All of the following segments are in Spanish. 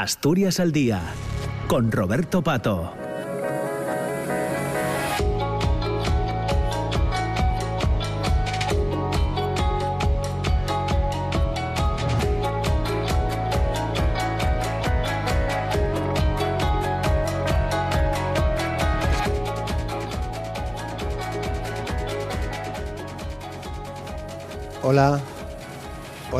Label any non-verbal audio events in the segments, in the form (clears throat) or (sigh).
Asturias al Día, con Roberto Pato. Hola,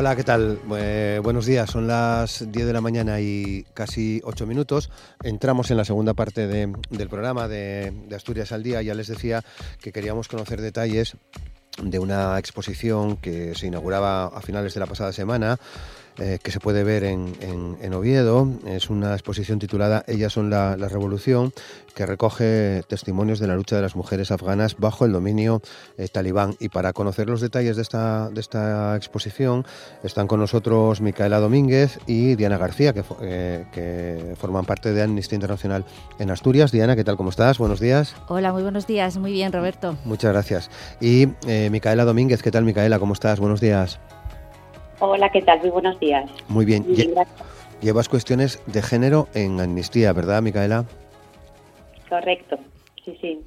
hola, ¿qué tal? Eh, buenos días, son las 10 de la mañana y casi 8 minutos. Entramos en la segunda parte de- del programa de Asturias al Día. Ya les decía que queríamos conocer detalles de una exposición que se inauguraba a finales de la pasada semana, eh, que se puede ver en, en- en Oviedo. Es una exposición titulada Ellas son la, la revolución, que recoge testimonios de la lucha de las mujeres afganas bajo el dominio eh, talibán. Y para conocer los detalles de esta, de esta exposición están con nosotros Micaela Domínguez y Diana García, que, eh, que forman parte de Amnistía Internacional en Asturias. Diana, ¿qué tal? ¿Cómo estás? Buenos días. Hola, muy buenos días. Muy bien, Roberto. Muchas gracias. Y Micaela Domínguez, ¿qué tal Micaela? ¿Cómo estás? Buenos días. Hola, ¿qué tal? Muy buenos días. Muy bien. Muy. Llevas cuestiones de género en Amnistía, ¿verdad, Micaela? Correcto. Sí, sí.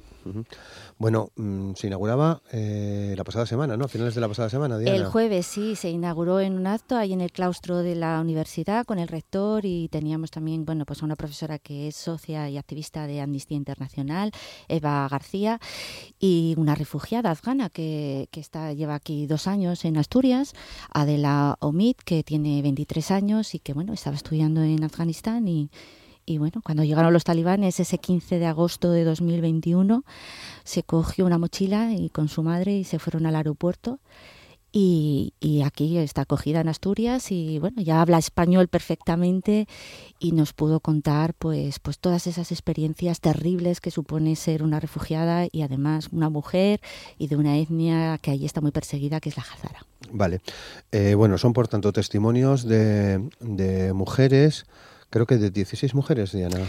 Bueno, mm, se inauguraba eh, la pasada semana, ¿no? Finales de la pasada semana, Diana. El jueves sí, se inauguró en un acto ahí en el claustro de la universidad con el rector y teníamos también, bueno, pues a una profesora que es socia y activista de Amnistía Internacional, Eva García, y una refugiada afgana que, que está, lleva aquí dos años en Asturias, Adela Omid, que tiene 23 años y que, bueno, estaba estudiando en Afganistán y... Y bueno, cuando llegaron los talibanes ese 15 de agosto de 2021, se cogió una mochila y con su madre y se fueron al aeropuerto. Y, y aquí está acogida en Asturias y bueno, ya habla español perfectamente y nos pudo contar pues, pues todas esas experiencias terribles que supone ser una refugiada y además una mujer y de una etnia que allí está muy perseguida, que es la Hazara. Vale. Eh, bueno, son por tanto testimonios de, de mujeres, creo que de 16 mujeres, Diana.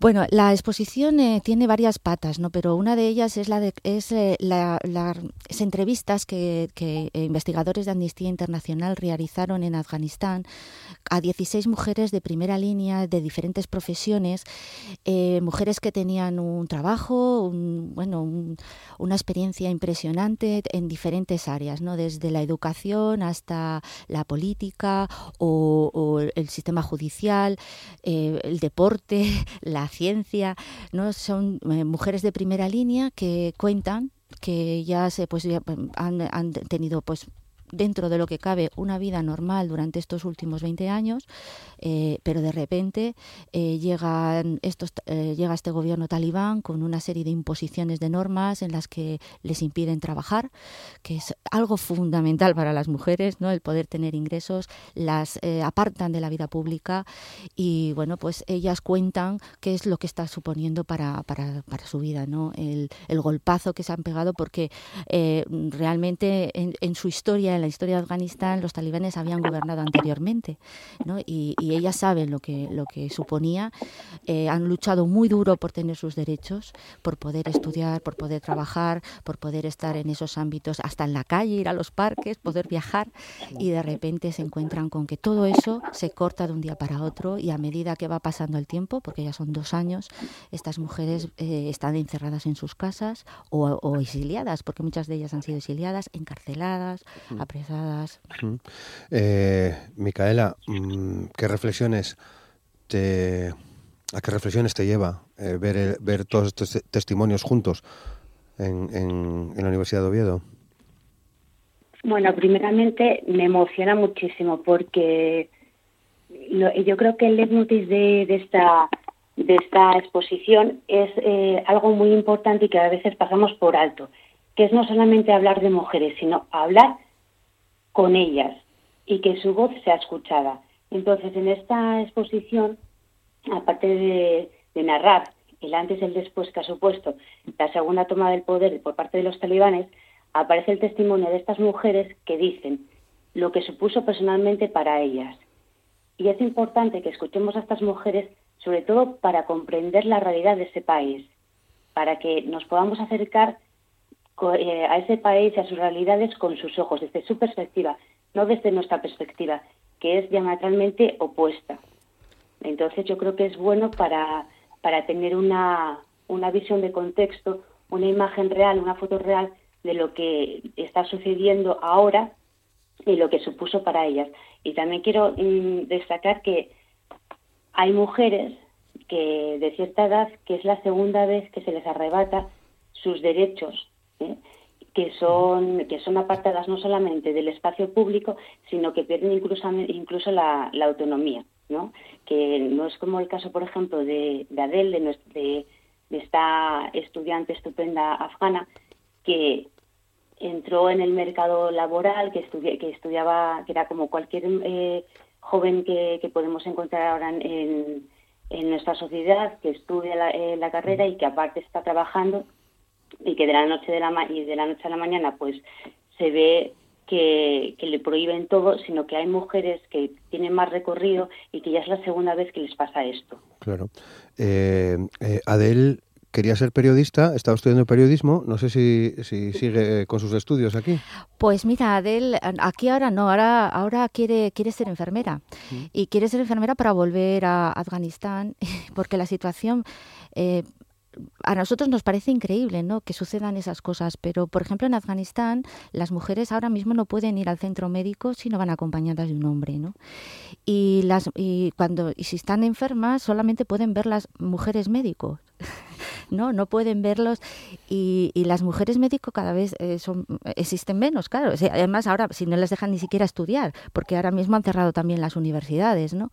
Bueno, la exposición eh, tiene varias patas, ¿no? Pero una de ellas es la de es eh, la- las entrevistas que, que, eh, investigadores de Amnistía Internacional realizaron en Afganistán a 16 mujeres de primera línea de diferentes profesiones, eh, mujeres que tenían un trabajo, un- bueno, un- una experiencia impresionante en diferentes áreas, ¿no? Desde la educación hasta la política o, o el sistema judicial, eh, el deporte, (laughs) la ciencia, ¿no? Son eh, mujeres de primera línea que cuentan que ya se pues ya, mm, han, han tenido pues dentro de lo que cabe una vida normal durante estos últimos 20 años, eh, pero de repente eh, llegan estos, eh, llega este gobierno talibán con una serie de imposiciones de normas en las que les impiden trabajar, que es algo fundamental para las mujeres, ¿no? el poder tener ingresos, las eh, apartan de la vida pública y bueno, pues ellas cuentan qué es lo que está suponiendo para, para, para su vida, ¿no? El, el golpazo que se han pegado porque realmente en, en su historia, en la historia de Afganistán, los talibanes habían gobernado anteriormente, ¿no? Y, ellas saben lo que, lo que suponía. Eh, han luchado muy duro por tener sus derechos, por poder estudiar, por poder trabajar, por poder estar en esos ámbitos, hasta en la calle, ir a los parques, poder viajar, y de repente se encuentran con que todo eso se corta de un día para otro y a medida que va pasando el tiempo, porque ya son dos años, estas mujeres eh, están encerradas en sus casas o, o exiliadas, porque muchas de ellas han sido exiliadas, encarceladas, apresadas. Eh, Micaela, mm, ¿qué reflexiones te, a qué reflexiones te lleva eh, ver, el- ver todos estos te- testimonios juntos en, en- en la Universidad de Oviedo? Bueno, primeramente me emociona muchísimo porque lo- yo creo que el leitmotiv de, de esta de esta exposición es eh, algo muy importante y que a veces pasamos por alto, que es no solamente hablar de mujeres, sino hablar con ellas y que su voz sea escuchada. Entonces, en esta exposición, aparte de, de narrar el antes y el después que ha supuesto la segunda toma del poder por parte de los talibanes, aparece el testimonio de estas mujeres que dicen lo que supuso personalmente para ellas. Y es importante que escuchemos a estas mujeres, sobre todo para comprender la realidad de ese país, para que nos podamos acercar a ese país y a sus realidades con sus ojos, desde su perspectiva, no desde nuestra perspectiva, que es diametralmente opuesta. Entonces yo creo que es bueno para, para tener una, una visión de contexto, una imagen real, una foto real de lo que está sucediendo ahora y lo que supuso para ellas. Y también quiero mm, destacar que hay mujeres que de cierta edad que es la segunda vez que se les arrebata sus derechos, ¿eh? que son que son apartadas no solamente del espacio público, sino que pierden incluso incluso la, autonomía, ¿no? Que no es como el caso, por ejemplo, de, de Adele, de, de esta estudiante estupenda afgana que entró en el mercado laboral, que, que estudiaba, que era como cualquier eh, joven que, podemos encontrar ahora en, en, nuestra sociedad, que estudia la, eh, la, carrera y que aparte está trabajando y que de la noche de la y de la noche a la mañana pues se ve que, que, le prohíben todo, sino que hay mujeres que tienen más recorrido y que ya es la segunda vez que les pasa esto. Claro. Eh, eh Adel quería ser periodista, estaba estudiando periodismo, no sé si, sigue con sus estudios aquí. Pues mira, Adel, aquí ahora no, ahora, ahora quiere, quiere ser enfermera y quiere ser enfermera para volver a Afganistán (laughs) porque la situación... Eh, a nosotros nos parece increíble ¿no? que sucedan esas cosas, pero por ejemplo en Afganistán las mujeres ahora mismo no pueden ir al centro médico si no van acompañadas de un hombre. ¿no? Y, las, y, cuando, y si están enfermas solamente pueden ver las mujeres médicos. No no pueden verlos y, las mujeres médicos cada vez eh, son existen menos claro. Además ahora si no les dejan ni siquiera estudiar porque ahora mismo han cerrado también las universidades no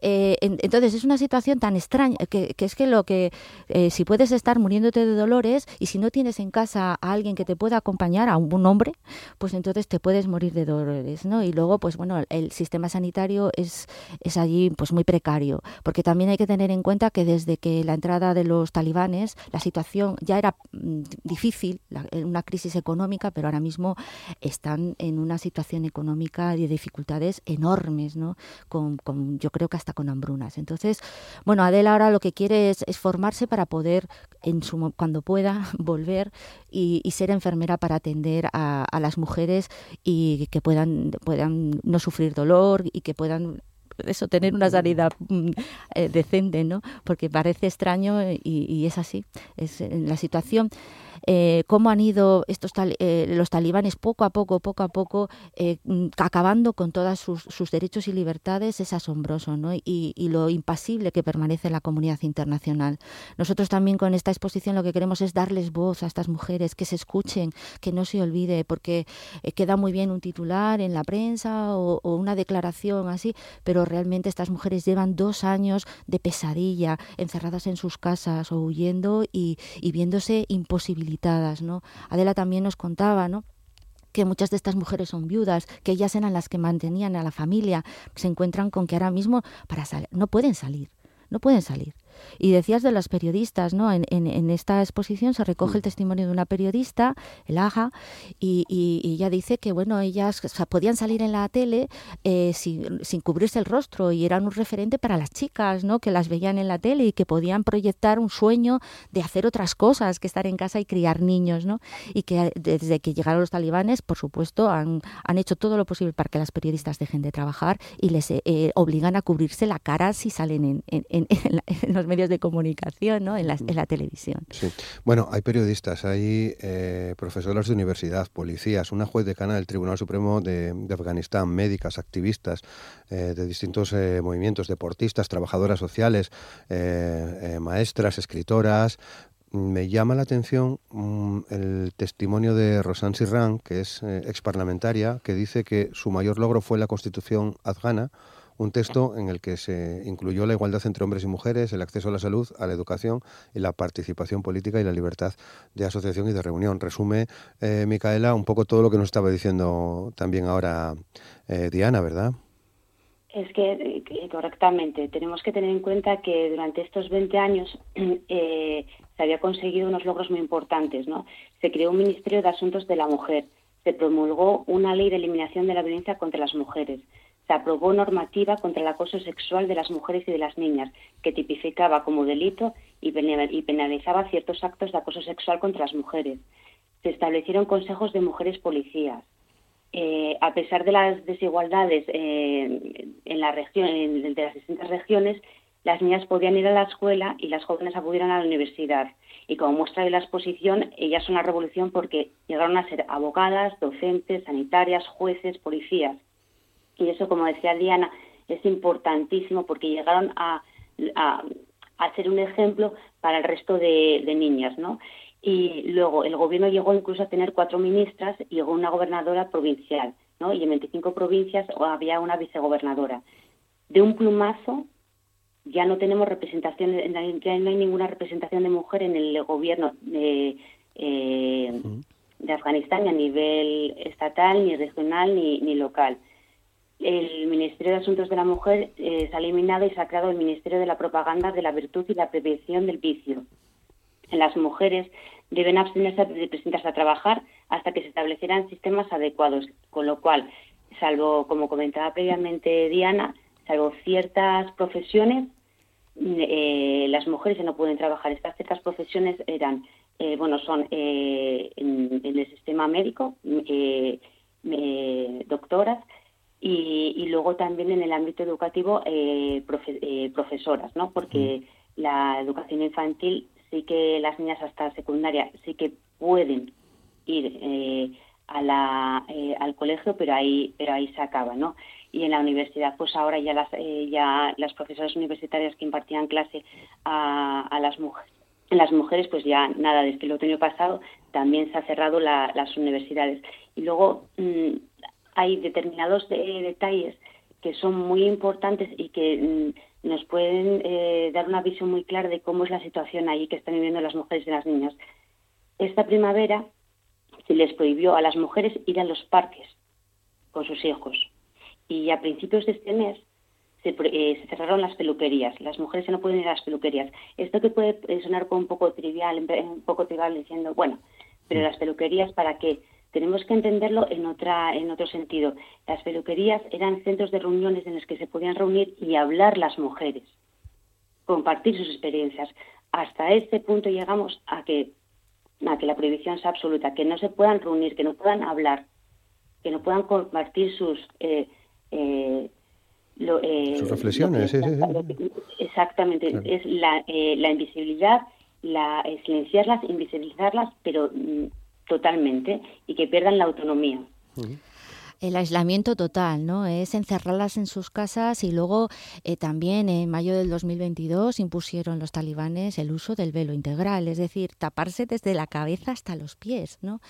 eh, entonces es una situación tan extraña que, es que lo que eh, si puedes estar muriéndote de dolores y si no tienes en casa a alguien que te pueda acompañar a un, hombre pues entonces te puedes morir de dolores no y luego pues bueno el sistema sanitario es es allí pues muy precario porque también hay que tener en cuenta que desde que la entrada de los talibanes la situación ya era mm, difícil, una crisis económica, pero ahora mismo están en una situación económica de dificultades enormes, ¿no? Con, yo creo que hasta con hambrunas. Entonces, bueno, Adela ahora lo que quiere es, formarse para poder, en su, cuando pueda, (laughs) volver y, ser enfermera para atender a, a las mujeres y que puedan, puedan no sufrir dolor y que puedan eso, tener una salida mm, eh, decente, ¿no? Porque parece extraño y, y es así. Es en la situación eh, cómo han ido estos eh, los talibanes poco a poco, poco a poco, eh, mm, acabando con todos sus, derechos y libertades, es asombroso, ¿no? Y, lo impasible que permanece la comunidad internacional. Nosotros también con esta exposición lo que queremos es darles voz a estas mujeres, que se escuchen, que no se olvide, porque queda muy bien un titular en la prensa o, una declaración así, pero realmente estas mujeres llevan dos años de pesadilla, encerradas en sus casas o huyendo y, viéndose ¿no? Adela también nos contaba, que muchas de estas mujeres son viudas, que ellas eran las que mantenían a la familia, se encuentran con que ahora mismo para no pueden salir, no pueden salir. Y decías de las periodistas, ¿no? En, en, esta exposición se recoge el testimonio de una periodista, el Aja, y, y, ella dice que, bueno, ellas podían salir en la tele eh, sin, sin, cubrirse el rostro y eran un referente para las chicas, ¿no? Que las veían en la tele y que podían proyectar un sueño de hacer otras cosas que estar en casa y criar niños, ¿no? Y que desde que llegaron los talibanes, por supuesto, han, han hecho todo lo posible para que las periodistas dejen de trabajar y les eh, obligan a cubrirse la cara si salen en, en, en los medios de comunicación, ¿no? en, la, en la televisión. Sí. Bueno, hay periodistas, hay eh, profesores de universidad, policías, una juez decana del Tribunal Supremo de, Afganistán, médicas, activistas eh, de distintos eh, movimientos, deportistas, trabajadoras sociales, maestras, escritoras, me llama la atención mm, el testimonio de Rosan Sirran, que es ex parlamentaria, que dice que su mayor logro fue la constitución afgana, un texto en el que se incluyó la igualdad entre hombres y mujeres, el acceso a la salud, a la educación y la participación política y la libertad de asociación y de reunión. Resume, eh, Micaela, un poco todo lo que nos estaba diciendo también ahora eh, Diana, ¿verdad? Es que, correctamente, tenemos que tener en cuenta que durante estos 20 años (clears throat) eh, se había conseguido unos logros muy importantes. ¿no? Se creó un Ministerio de Asuntos de la Mujer, se promulgó una ley de eliminación de la violencia contra las mujeres, se aprobó normativa contra el acoso sexual de las mujeres y de las niñas, que tipificaba como delito y penalizaba ciertos actos de acoso sexual contra las mujeres. Se establecieron consejos de mujeres policías. Eh, a pesar de las desigualdades eh, en la región, de las distintas regiones, las niñas podían ir a la escuela y las jóvenes acudieran a la universidad. Y como muestra de la exposición, ellas son la revolución porque llegaron a ser abogadas, docentes, sanitarias, jueces, policías. Y eso, como decía Diana, es importantísimo porque llegaron a, a, ser un ejemplo para el resto de, niñas, ¿no? Y luego el gobierno llegó incluso a tener cuatro ministras y llegó una gobernadora provincial, ¿no? Y en 25 provincias había una vicegobernadora. De un plumazo ya no tenemos representación, ya no hay ninguna representación de mujer en el gobierno de, eh, de Afganistán ni a nivel estatal, ni regional, ni, ni local el Ministerio de Asuntos de la Mujer eh, se ha eliminado y se ha creado el Ministerio de la Propaganda de la Virtud y la Prevención del Vicio. Las mujeres deben abstenerse de presentarse a trabajar hasta que se establecieran sistemas adecuados, con lo cual, salvo, como comentaba previamente Diana, salvo ciertas profesiones, eh, las mujeres ya no pueden trabajar. Estas ciertas profesiones eran, eh, bueno, son en, en, el sistema médico, doctoras, y, luego también en el ámbito educativo eh, eh, profesoras, ¿no? Porque mm. la educación infantil sí que las niñas hasta secundaria sí que pueden ir eh, a la, al colegio, pero ahí pero ahí se acaba, ¿no? Y en la universidad, pues ahora ya las ya las profesoras universitarias que impartían clase a, a las mujeres las mujeres, pues ya nada, desde el otoño pasado también se ha cerrado las universidades. Y luego mm, hay determinados eh, detalles que son muy importantes y que mm, nos pueden eh, dar una visión muy clara de cómo es la situación ahí que están viviendo las mujeres y las niñas. Esta primavera se les prohibió a las mujeres ir a los parques con sus hijos y a principios de este mes se, eh, cerraron las peluquerías. Las mujeres ya no pueden ir a las peluquerías. Esto que puede sonar como un poco trivial, un poco trivial diciendo, bueno, pero las peluquerías para qué? Tenemos que entenderlo en, otra, en otro sentido. Las peluquerías eran centros de reuniones en los que se podían reunir y hablar las mujeres, compartir sus experiencias. Hasta este punto llegamos a que, a que la prohibición sea absoluta, que no se puedan reunir, que no puedan hablar, que no puedan compartir sus... Eh, eh, eh, sus reflexiones, sí, sí, Exactamente, es la, la invisibilidad, la, silenciarlas, invisibilizarlas, pero mm, totalmente y que pierdan la autonomía el aislamiento total, ¿no? Es encerrarlas en sus casas y luego eh, también en mayo del 2022 impusieron los talibanes el uso del velo integral, es decir, taparse desde la cabeza hasta los pies, ¿no?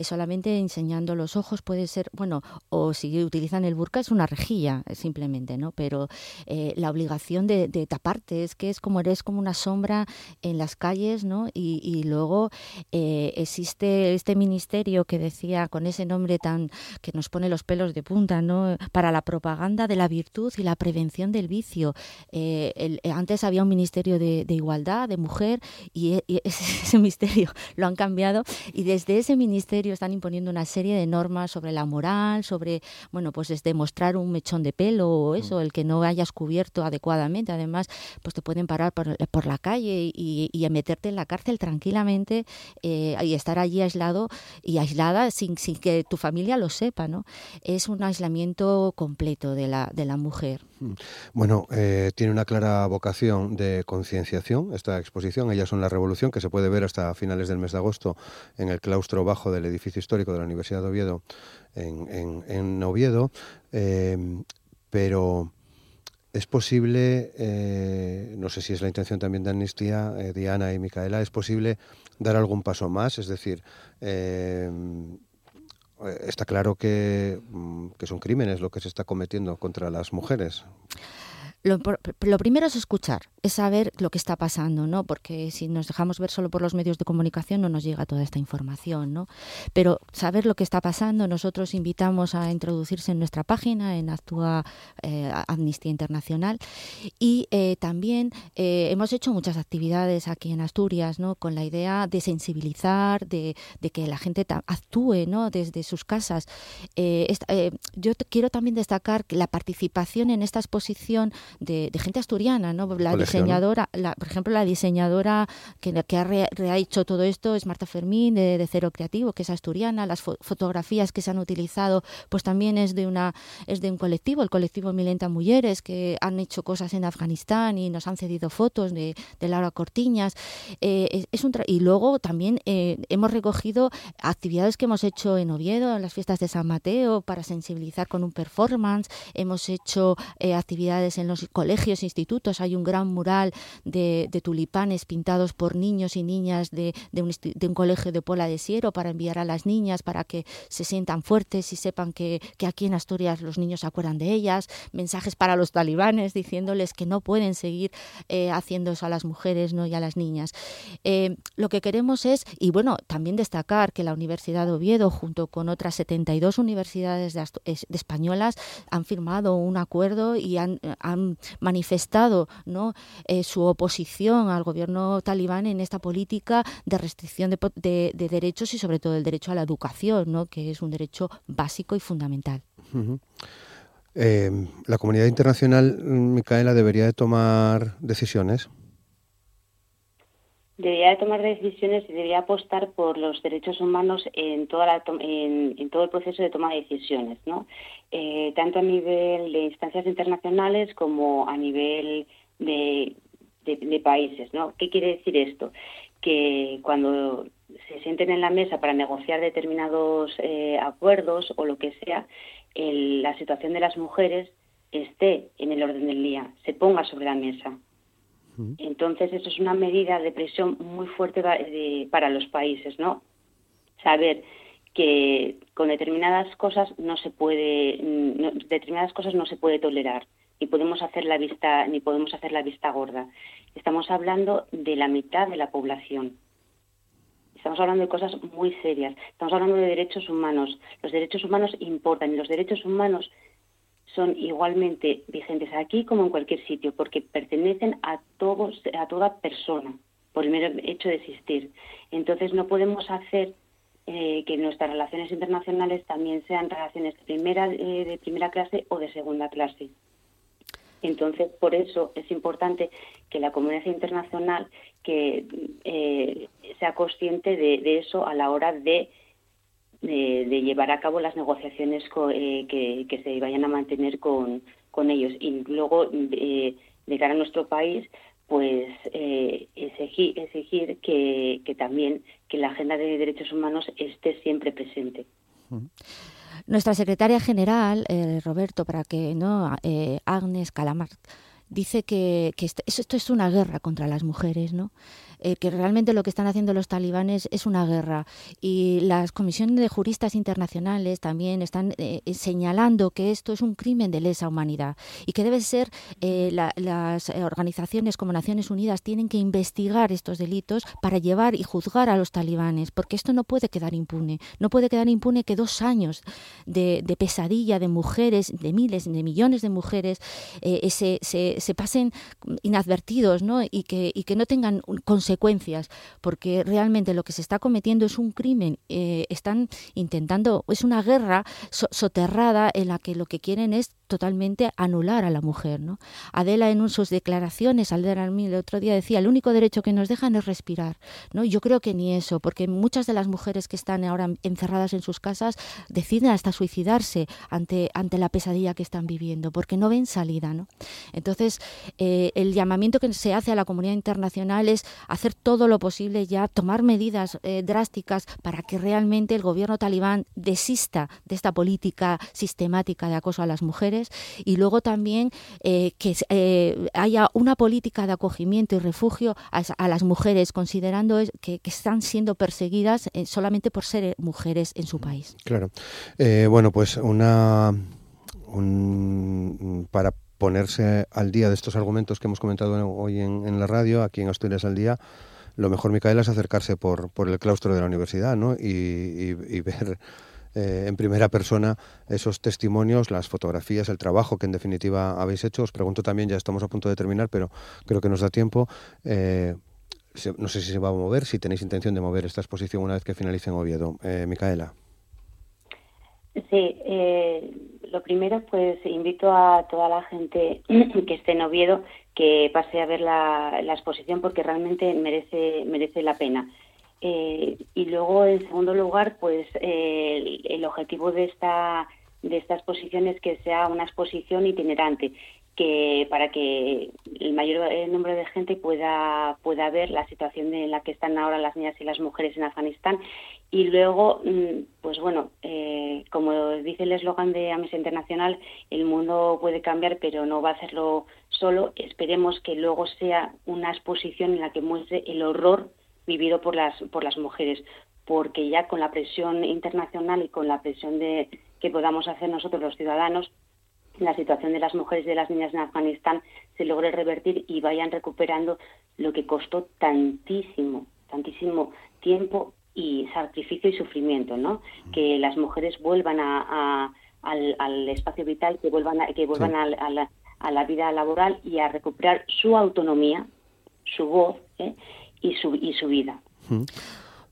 Solamente enseñando los ojos puede ser, bueno, o si utilizan el burka es una rejilla, simplemente, ¿no? Pero eh, la obligación de, taparte es que es como eres como una sombra en las calles, ¿no? Y, luego eh, existe este ministerio que decía con ese nombre tan que nos pone los pelos de punta, ¿no? Para la propaganda de la virtud y la prevención del vicio. Eh, eh, antes había un ministerio de, igualdad, de mujer, y, e, (laughs) ese, ministerio lo han cambiado y desde ese ministerio están imponiendo una serie de normas sobre la moral, sobre, bueno, pues desde mostrar un mechón de pelo o eso, el que no hayas cubierto adecuadamente. Además, pues te pueden parar por, por la calle y, y, meterte en la cárcel tranquilamente eh, y estar allí aislado y aislada sin, sin que tu familia lo sepa, ¿no? Es un aislamiento completo de la, de la mujer. Mm. Bueno, eh, tiene una clara vocación de concienciación esta exposición. Ellas son la revolución, que se puede ver hasta finales del mes de agosto en el claustro bajo del edificio histórico de la Universidad de Oviedo, en, Oviedo. Eh, pero es posible, eh, no sé si es la intención también de Amnistía, Diana y Micaela, es posible dar algún paso más, es decir, está claro que, mm, que son crímenes lo que se está cometiendo contra las mujeres. Lo, primero es escuchar, es saber lo que está pasando, ¿no? Porque si nos dejamos ver solo por los medios de comunicación no nos llega toda esta información, ¿no? Pero saber lo que está pasando, nosotros invitamos a introducirse en nuestra página, en Actúa eh, Amnistía Internacional, y eh, también eh, hemos hecho muchas actividades aquí en Asturias, ¿no? Con la idea de sensibilizar, de, que la gente actúe, ¿no? Desde sus casas. yo quiero también destacar la participación en esta exposición de, gente asturiana, ¿no? La diseñadora, la, por ejemplo, la diseñadora que, que ha, re, hecho todo esto es Marta Fermín de, Cero Creativo, que es asturiana. Las fotografías que se han utilizado, pues también es de una es de un colectivo, el colectivo Milenta Mujeres, que han hecho cosas en Afganistán y nos han cedido fotos de, Laura Cortiñas. Eh, es, un y luego también eh, hemos recogido actividades que hemos hecho en Oviedo, en las fiestas de San Mateo, para sensibilizar con un performance. Hemos hecho eh, actividades en los colegios institutos. Hay un gran mural de, tulipanes pintados por niños y niñas de, un, colegio de Pola de Siero para enviar a las niñas para que se sientan fuertes y sepan que, aquí en Asturias los niños se acuerdan de ellas. Mensajes para los talibanes diciéndoles que no pueden seguir eh, haciendo eso a las mujeres ¿no? y a las niñas. Eh, lo que queremos es, y bueno, también destacar que la Universidad de Oviedo, junto con otras 72 universidades de, españolas, han firmado un acuerdo y han, manifestado ¿no? Eh, su oposición al gobierno talibán en esta política de restricción de, derechos y sobre todo el derecho a la educación, ¿no? que es un derecho básico y fundamental. Eh, la comunidad internacional, Micaela, debería de tomar decisiones debería de tomar decisiones y debería apostar por los derechos humanos en, toda la en, todo el proceso de toma de decisiones, ¿no? Eh, tanto a nivel de instancias internacionales como a nivel de, países. ¿no? ¿Qué quiere decir esto? Que cuando se sienten en la mesa para negociar determinados eh, acuerdos o lo que sea, la situación de las mujeres esté en el orden del día, se ponga sobre la mesa. Entonces, eso es una medida de presión muy fuerte para los países, ¿no? Saber que con determinadas cosas no se puede, determinadas cosas no se puede tolerar, ni podemos hacer la vista, ni podemos hacer la vista gorda. Estamos hablando de la mitad de la población. Estamos hablando de cosas muy serias. Estamos hablando de derechos humanos. Los derechos humanos importan y los derechos humanos son igualmente vigentes aquí como en cualquier sitio, porque pertenecen a todos, a toda persona, por el mero hecho de existir. Entonces no podemos hacer eh, que nuestras relaciones internacionales también sean relaciones de primera, eh, de primera clase o de segunda clase. Entonces, por eso es importante que la comunidad internacional que eh, sea consciente de, eso a la hora de de, llevar a cabo las negociaciones eh, que, se vayan a mantener con, ellos. Y luego, eh, de cara a nuestro país, pues eh, exigir, exigir que, también que la agenda de derechos humanos esté siempre presente. Nuestra secretaria general, Roberto, para que no, Agnes Calamar, dice que, esto, esto, es una guerra contra las mujeres, ¿no? Eh, que realmente lo que están haciendo los talibanes es una guerra. Y las comisiones de juristas internacionales también están eh, eh, señalando que esto es un crimen de lesa humanidad y que debe ser las organizaciones como Naciones Unidas tienen que investigar estos delitos para llevar y juzgar a los talibanes, porque esto no puede quedar impune. No puede quedar impune que dos años de, pesadilla de mujeres, de miles, de millones de mujeres, se, se, pasen inadvertidos ¿no? y, que, y que no tengan consecuencias consecuencias, porque realmente lo que se está cometiendo es un crimen. Eh, están intentando, es una guerra soterrada en la que lo que quieren es totalmente anular a la mujer. ¿no? Adela en sus declaraciones, Aldera el otro día decía, el único derecho que nos dejan es respirar. ¿no? Yo creo que ni eso, porque muchas de las mujeres que están ahora encerradas en sus casas deciden hasta suicidarse ante, ante la pesadilla que están viviendo, porque no ven salida. ¿no? Entonces, eh, el llamamiento que se hace a la comunidad internacional es hacer todo lo posible ya, tomar medidas eh, drásticas para que realmente el gobierno talibán desista de esta política sistemática de acoso a las mujeres y luego también eh, que eh, haya una política de acogimiento y refugio a, las mujeres, considerando que, están siendo perseguidas solamente por ser mujeres en su país. Claro. bueno, pues una... para ponerse al día de estos argumentos que hemos comentado hoy en, la radio, aquí en Asturias al Día, lo mejor, Micaela, es acercarse por, por el claustro de la universidad ¿no? y, ver eh, en primera persona esos testimonios, las fotografías, el trabajo que en definitiva habéis hecho. Os pregunto también, ya estamos a punto de terminar, pero creo que nos da tiempo. Eh, no sé si se va a mover, si tenéis intención de mover esta exposición una vez que finalice en Oviedo. Eh, Micaela. Sí, lo primero, pues invito a toda la gente (clears throat) que esté en Oviedo que pase a ver la, exposición porque realmente merece, merece la pena. Eh, y luego, en segundo lugar, pues el, objetivo de esta, de esta exposición es que sea una exposición itinerante que para que el mayor eh, número de gente pueda pueda ver la situación en la que están ahora las niñas y las mujeres en Afganistán. Y luego mm, pues bueno eh, como dice el eslogan de Amnistía Internacional el mundo puede cambiar pero no va a hacerlo solo. Esperemos que luego sea una exposición en la que muestre el horror vivido por las por las mujeres porque ya con la presión internacional y con la presión de que podamos hacer nosotros los ciudadanos la situación de las mujeres y de las niñas en Afganistán se logre revertir y vayan recuperando lo que costó tantísimo, tantísimo tiempo y sacrificio y sufrimiento, ¿no? Que las mujeres vuelvan a, al, espacio vital, que vuelvan a, que vuelvan a, la, a, la, vida laboral y a recuperar su autonomía, su voz ¿eh? y, su, y su vida.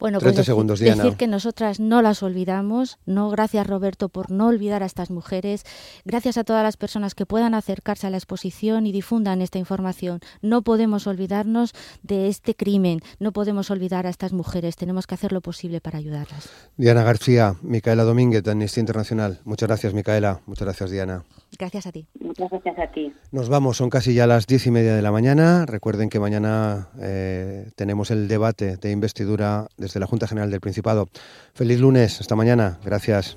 Bueno, pues decir, que nosotras no las olvidamos. No, gracias Roberto por no olvidar a estas mujeres. Gracias a todas las personas que puedan acercarse a la exposición y difundan esta información. No podemos olvidarnos de este crimen. No podemos olvidar a estas mujeres. Tenemos que hacer lo posible para ayudarlas. Diana García, Micaela Domínguez de Amnistía Internacional. Muchas gracias, Micaela. Muchas gracias, Diana. Gracias a ti. Muchas gracias a ti. Nos vamos, son casi ya las diez y media de la mañana. Recuerden que mañana eh, tenemos el debate de investidura desde la Junta General del Principado. Feliz lunes, hasta mañana. Gracias.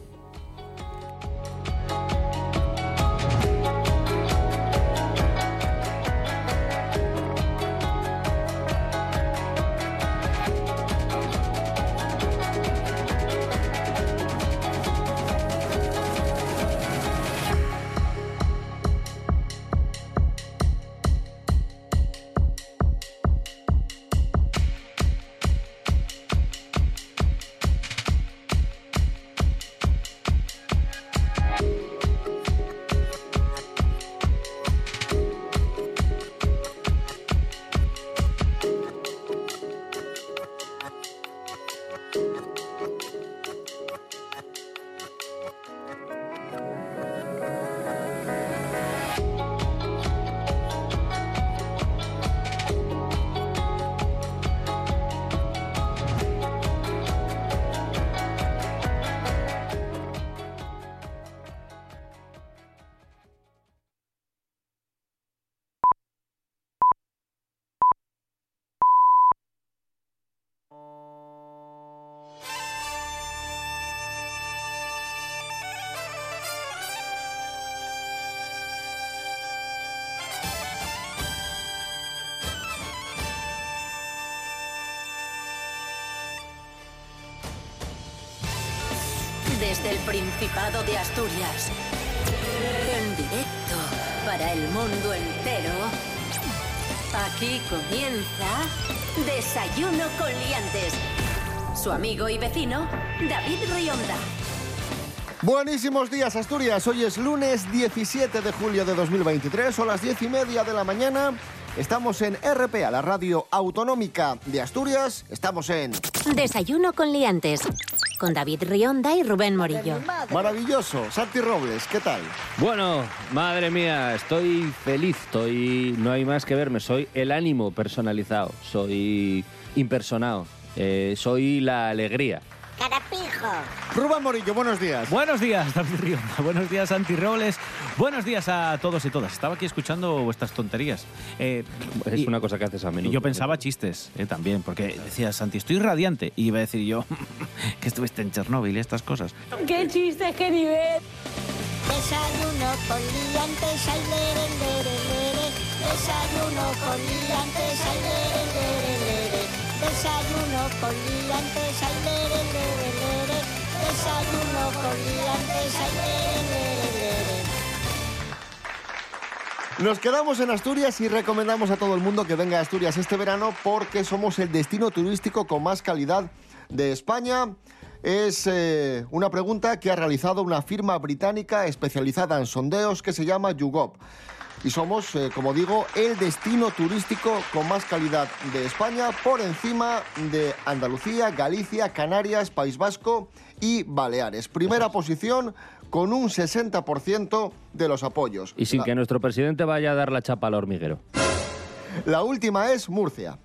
Aquí comienza Desayuno con Liantes. Su amigo y vecino, David Rionda. Buenísimos días, Asturias. Hoy es lunes 17 de julio de 2023, son las 10 y media de la mañana. Estamos en RPA, la radio autonómica de Asturias. Estamos en Desayuno con Liantes con David Rionda y Rubén Morillo. Maravilloso. Santi Robles, ¿qué tal? Bueno, madre mía, estoy feliz, estoy... no hay más que verme, soy el ánimo personalizado, soy impersonado, eh, soy la alegría. ¡Carapijo! Rubén Morillo, buenos días. Buenos días, David Rionda. Buenos días, Santi Robles. Buenos días a todos y todas. Estaba aquí escuchando vuestras tonterías. Eh, es una cosa que haces a menudo. Yo pensaba chistes eh, también, porque decía Santi, estoy radiante. Y iba a decir yo (laughs) que estuviste en Chernóbil y estas cosas. ¡Qué chistes, qué nivel! Desayuno con liantes, ay, lere, lere, lere. Desayuno con liantes, ay, lere, lere. Desayuno con liantes, ay, lere. Desayuno con liantes, ay. Nos quedamos en Asturias y recomendamos a todo el mundo que venga a Asturias este verano porque somos el destino turístico con más calidad de España. Es eh, una pregunta que ha realizado una firma británica especializada en sondeos que se llama YouGov. Y somos, eh, como digo, el destino turístico con más calidad de España por encima de Andalucía, Galicia, Canarias, País Vasco y Baleares. Primera posición con un 60% de los apoyos. Y sin La- que nuestro presidente vaya a dar la chapa al hormiguero. La última es Murcia.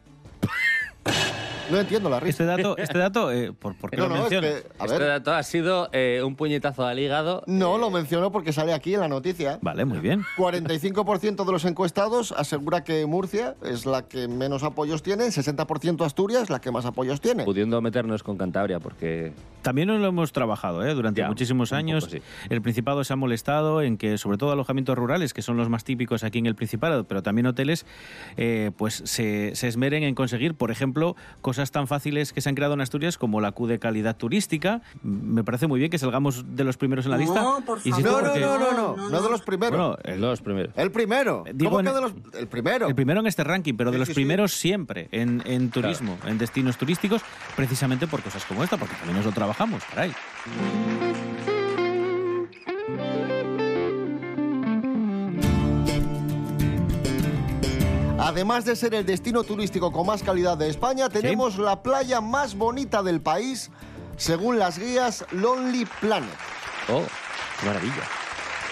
No entiendo la risa. Este dato, este dato eh, ¿por, por qué No, lo no, es menciona? que, a este dato ha sido eh, un puñetazo al hígado. no lo mencionó porque sale aquí en la noticia. Vale, muy bien. 45% de los encuestados asegura que Murcia es la que menos apoyos tiene, 60% Asturias la que más apoyos tiene. Pudiendo meternos con Cantabria, porque También lo hemos trabajado ¿eh? durante Ya, muchísimos años. poco, sí. El Principado se ha molestado en que, sobre todo alojamientos rurales, que son los más típicos aquí en el Principado, pero también hoteles, eh, pues se, se esmeren en conseguir, por ejemplo, cosas tan fáciles que se han creado en Asturias como la Q de calidad turística. Mm, Me parece muy bien que salgamos de los primeros en la lista. No, no, porque- no, no, no, no, de los primeros. Bueno, el, los primeros. el primero. digo ¿Cómo en- que de los...? El primero. el primero en este ranking, pero de Sí, los sí, sí. primeros siempre en, en turismo, en destinos turísticos, precisamente por cosas como esta, porque también nos lo trabajamos, caray. Además de ser el destino turístico con más calidad de España, tenemos la playa más bonita del país, según las guías Lonely Planet. Oh, qué maravilla.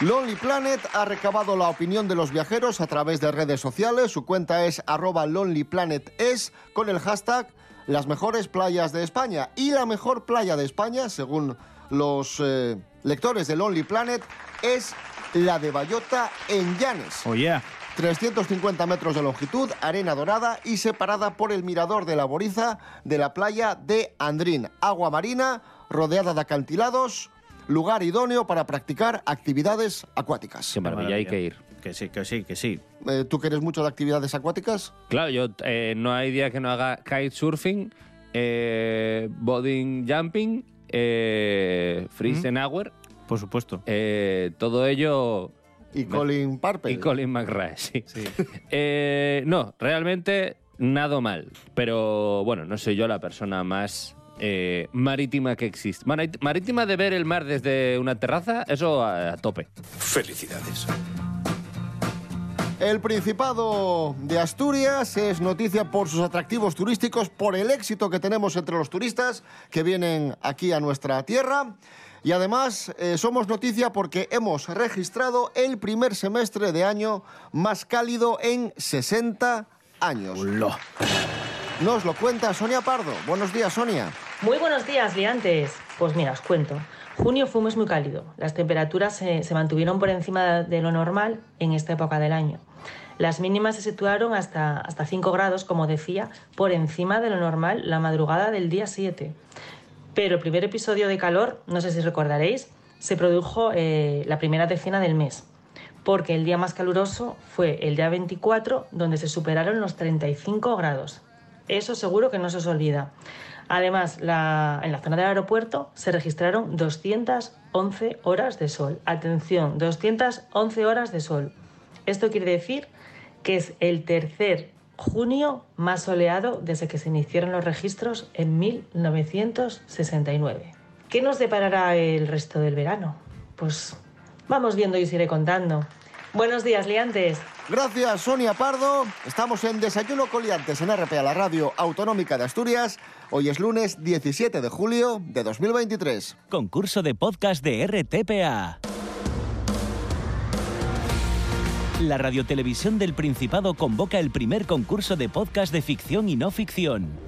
Lonely Planet ha recabado la opinión de los viajeros a través de redes sociales. Su cuenta es arroba lonelyplanetes con el hashtag las mejores playas de España. Y la mejor playa de España, según los eh, lectores de Lonely Planet, es la de Bayota en Llanes. Oye, 350 metros de longitud, arena dorada y separada por el mirador de la Boriza de la playa de Andrín. Agua marina, rodeada de acantilados, lugar idóneo para practicar actividades acuáticas. Qué maravilla, hay que ir. Que sí, que sí, que sí. Eh, ¿Tú que eres mucho de actividades acuáticas? Claro, yo eh, no hay día que no haga kitesurfing, eh, boarding jumping, eh, freeze and hour, Por supuesto. eh, todo ello Y Colin Parpel. y Colin McRae, sí. (laughs) Eh, no, realmente nada mal, pero bueno, no soy yo la persona más eh, marítima que existe. Marítima de ver el mar desde una terraza, eso a, a tope. Felicidades. El Principado de Asturias es noticia por sus atractivos turísticos, por el éxito que tenemos entre los turistas que vienen aquí a nuestra tierra. Y además eh, somos noticia porque hemos registrado el primer semestre de año más cálido en 60 años. Nos lo cuenta Sonia Pardo. Buenos días, Sonia. Muy buenos días, liantes. Pues mira, os cuento. Junio fue un muy cálido. Las temperaturas se, se mantuvieron por encima de lo normal en esta época del año. Las mínimas se situaron hasta, hasta 5 grados, como decía, por encima de lo normal la madrugada del día 7. Pero el primer episodio de calor, no sé si recordaréis, se produjo eh, la primera decena del mes, porque el día más caluroso fue el día 24, donde se superaron los 35 grados. Eso seguro que no se os olvida. Además, en la zona del aeropuerto se registraron 211 horas de sol. Atención, 211 horas de sol. Esto quiere decir que es el tercer junio más soleado desde que se iniciaron los registros en 1969. ¿Qué nos deparará el resto del verano? Pues vamos viendo y os iré contando. Buenos días, liantes. Gracias, Sonia Pardo. Estamos en Desayuno Coliantes en RPA, la radio autonómica de Asturias. Hoy es lunes 17 de julio de 2023. Concurso de podcast de RTPA. La Radiotelevisión del Principado convoca el primer concurso de podcast de ficción y no ficción.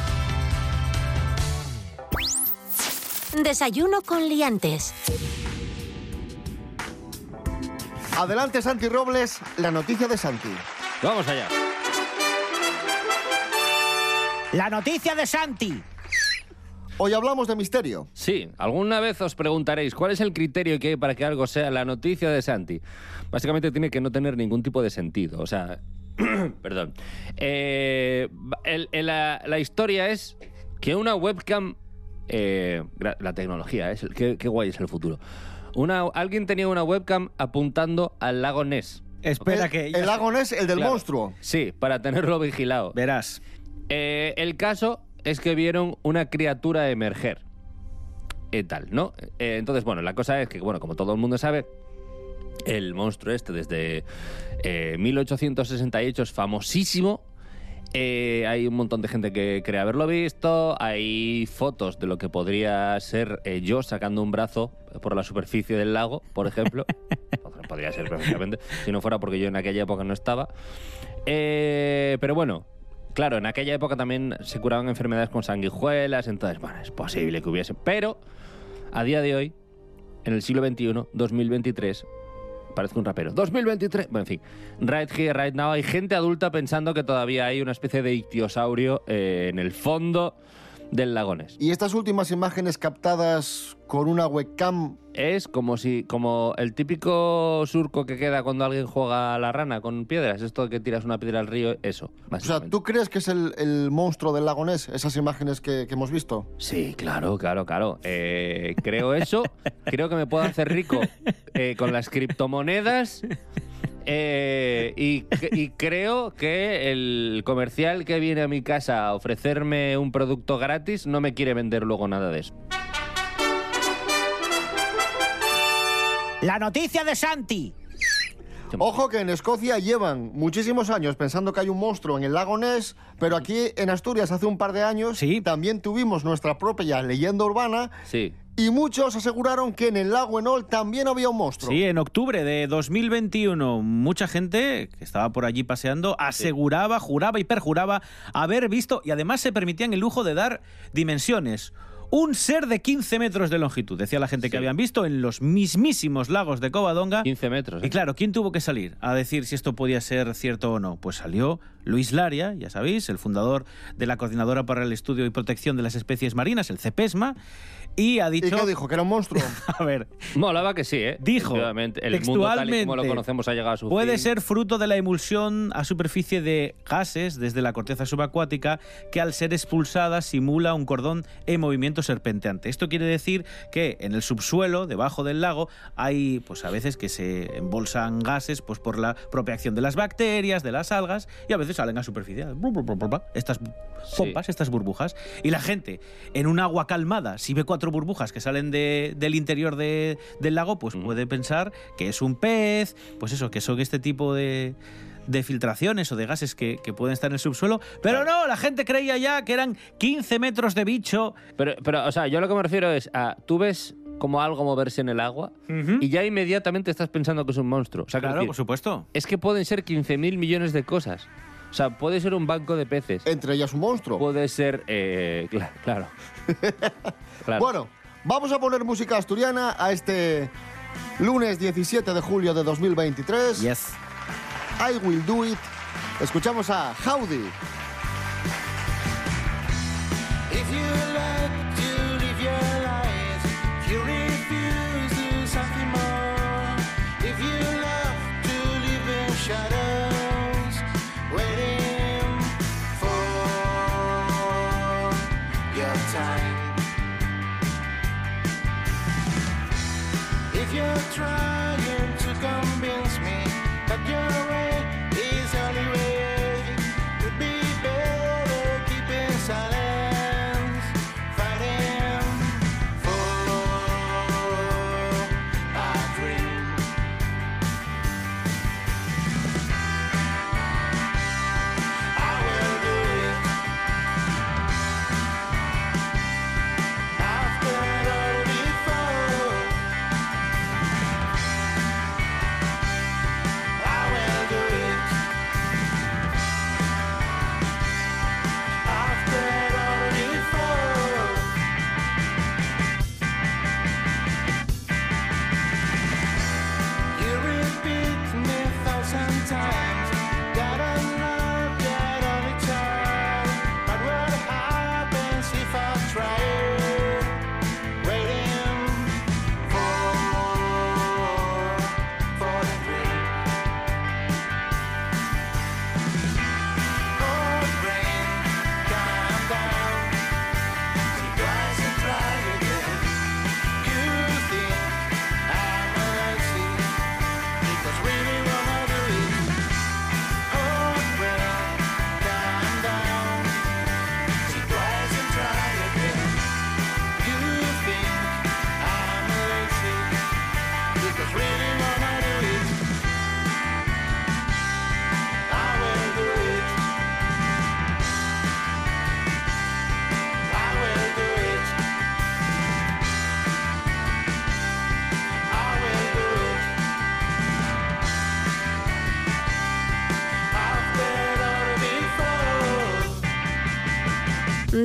Desayuno con liantes. Adelante, Santi Robles, la noticia de Santi. Vamos allá. La noticia de Santi. Hoy hablamos de misterio. Sí, alguna vez os preguntaréis cuál es el criterio que hay para que algo sea la noticia de Santi. Básicamente tiene que no tener ningún tipo de sentido. O sea, (clears throat) perdón. Eh, el- el- la, la historia es que una webcam, eh, la tecnología, es el- qué, qué guay es el futuro. Una, alguien tenía una webcam apuntando al lago Ness Espera El- que... el lago Ness, el del Claro. monstruo. Sí, para tenerlo vigilado. Verás. Eh, el caso es que vieron una criatura emerger. Y tal, ¿no? Eh, entonces, bueno, la cosa es que, bueno, como todo el mundo sabe, el monstruo este desde eh, 1868 es famosísimo. Eh, hay un montón de gente que cree haberlo visto. Hay fotos de lo que podría ser eh, yo sacando un brazo por la superficie del lago, por ejemplo. (laughs) podría ser perfectamente, si no fuera porque yo en aquella época no estaba. Eh, pero bueno, claro, en aquella época también se curaban enfermedades con sanguijuelas, entonces, bueno, es posible que hubiese. Pero a día de hoy, en el siglo XXI, 2023, parezco un rapero. 2023, bueno, en fin, right here, right now, hay gente adulta pensando que todavía hay una especie de ictiosaurio eh, en el fondo del lagones. Y estas últimas imágenes captadas con una webcam Es como si, como el típico surco que queda cuando alguien juega a la rana con piedras, esto que tiras una piedra al río, eso, O sea. ¿tú crees que es el, el monstruo del lago Ness, esas imágenes que, que hemos visto? Sí, claro, claro, claro. Eh, creo eso. creo que me puedo hacer rico eh, con las criptomonedas. Eh, y, y creo que el comercial que viene a mi casa a ofrecerme un producto gratis no me quiere vender luego nada de eso. La noticia de Santi. Ojo que en Escocia llevan muchísimos años pensando que hay un monstruo en el lago Ness, pero aquí en Asturias hace un par de años también tuvimos nuestra propia leyenda urbana Sí. Y muchos aseguraron que en el lago Enol también había un monstruo. Sí, en octubre de 2021, mucha gente que estaba por allí paseando aseguraba, juraba y perjuraba haber visto y además se permitían el lujo de dar dimensiones. Un ser de 15 metros de longitud, decía la gente que habían visto en los mismísimos lagos de Covadonga. 15 metros. ¿eh? Y claro, ¿quién tuvo que salir a decir si esto podía ser cierto o no? Pues salió Luis Laria, ya sabéis, el fundador de la Coordinadora para el Estudio y Protección de las Especies Marinas, el CEPESMA, y ha dicho... ¿Y qué dijo? ¿Que era un monstruo? (laughs) a ver, Molaba que sí, ¿eh? Dijo, el mundo tal y como lo conocemos ha llegado a su Puede fin. ser fruto de la emulsión a superficie de gases desde la corteza subacuática que al ser expulsada simula un cordón en movimiento serpenteante. Esto quiere decir que en el subsuelo, debajo del lago, hay pues a veces que se embolsan gases pues por la propia acción de las bacterias, de las algas y a veces salen a superficie. Estas pompas, estas burbujas. Y la gente en un agua calmada, si ve cuatro burbujas que salen de- del interior de- del lago, pues puede pensar que es un pez, pues eso, que son este tipo de, de filtraciones o de gases que, que pueden estar en el subsuelo. Pero no, la gente creía ya que eran 15 metros de bicho. Pero, pero, o sea, yo lo que me refiero es a. Tú ves como algo moverse en el agua y ya inmediatamente estás pensando que es un monstruo. O sea, Claro, decir, por supuesto. Es que pueden ser 15.000 millones de cosas. O sea, puede ser un banco de peces. Entre ellas un monstruo. Puede ser. eh, cla- claro. (laughs) Claro. Bueno, vamos a poner música asturiana a este lunes 17 de julio de 2023. Yes. I will do it. Escuchamos a Howdy. If you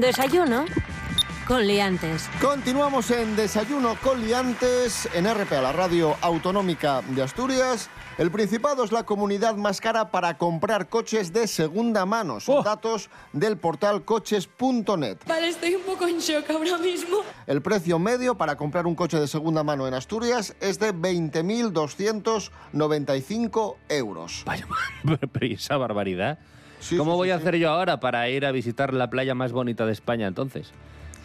Desayuno con liantes. Continuamos en Desayuno con Liantes en RPA, la radio autonómica de Asturias. El Principado es la comunidad más cara para comprar coches de segunda mano. Son datos del portal coches.net. Vale, estoy un poco en shock ahora mismo. El precio medio para comprar un coche de segunda mano en Asturias es de 20.295 euros. Pero ¿y esa barbaridad? ¿Cómo voy a hacer yo ahora para ir a visitar la playa más bonita de España entonces?